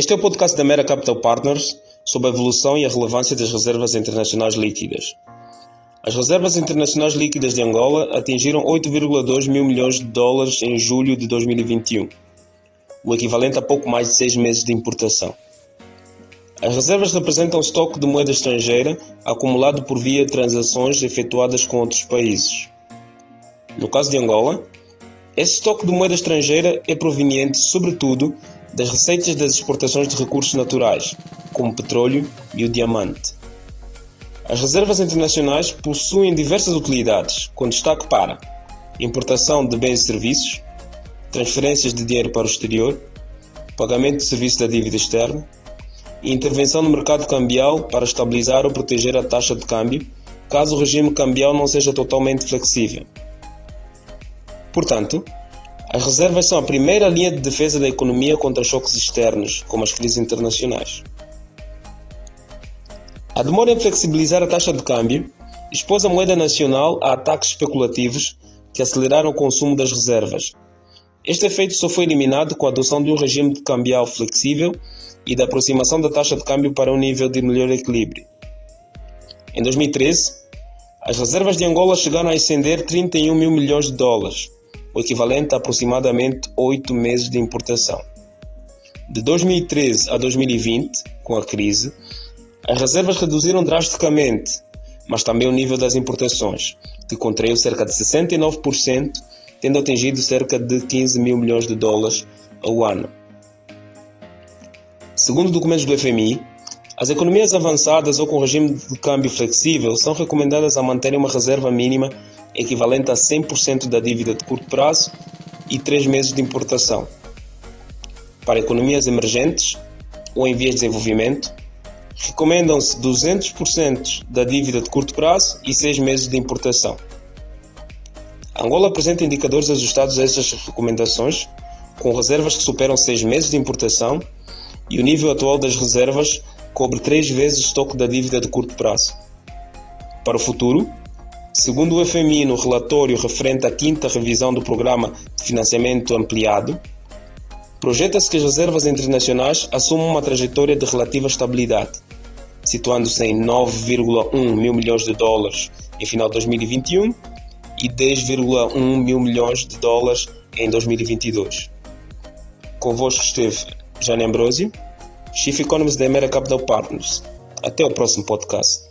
Este é o podcast da Mera Capital Partners sobre a evolução e a relevância das reservas internacionais líquidas. As reservas internacionais líquidas de Angola atingiram 8,2 mil milhões de dólares em julho de 2021, o equivalente a pouco mais de seis meses de importação. As reservas representam estoque de moeda estrangeira acumulado por via de transações efetuadas com outros países. No caso de Angola, esse estoque de moeda estrangeira é proveniente, sobretudo, das receitas das exportações de recursos naturais, como petróleo e o diamante. As reservas internacionais possuem diversas utilidades, com destaque para importação de bens e serviços, transferências de dinheiro para o exterior, pagamento de serviço da dívida externa e intervenção no mercado cambial para estabilizar ou proteger a taxa de câmbio, caso o regime cambial não seja totalmente flexível. Portanto, as reservas são a primeira linha de defesa da economia contra choques externos, como as crises internacionais. A demora em flexibilizar a taxa de câmbio expôs a moeda nacional a ataques especulativos que aceleraram o consumo das reservas. Este efeito só foi eliminado com a adoção de um regime de cambial flexível e da aproximação da taxa de câmbio para um nível de melhor equilíbrio. Em 2013, as reservas de Angola chegaram a ascender 31 mil milhões de dólares, o equivalente a aproximadamente 8 meses de importação. De 2013 a 2020, com a crise, as reservas reduziram drasticamente, mas também o nível das importações, que contraiu cerca de 69%, tendo atingido cerca de 15 mil milhões de dólares ao ano. Segundo documentos do FMI, as economias avançadas ou com regime de câmbio flexível são recomendadas a manterem uma reserva mínima equivalente a 100% da dívida de curto prazo e 3 meses de importação. Para economias emergentes ou em vias de desenvolvimento, recomendam-se 200% da dívida de curto prazo e 6 meses de importação. Angola apresenta indicadores ajustados a essas recomendações, com reservas que superam 6 meses de importação e o nível atual das reservas cobre 3 vezes o estoque da dívida de curto prazo. Para o futuro, Segundo o FMI, no relatório referente à quinta revisão do Programa de Financiamento Ampliado, projeta-se que as reservas internacionais assumam uma trajetória de relativa estabilidade, situando-se em 9,1 mil milhões de dólares em final de 2021 e 10,1 mil milhões de dólares em 2022. Convosco esteve Jane Ambrosio, Chief Economist da America Capital Partners. Até o próximo podcast.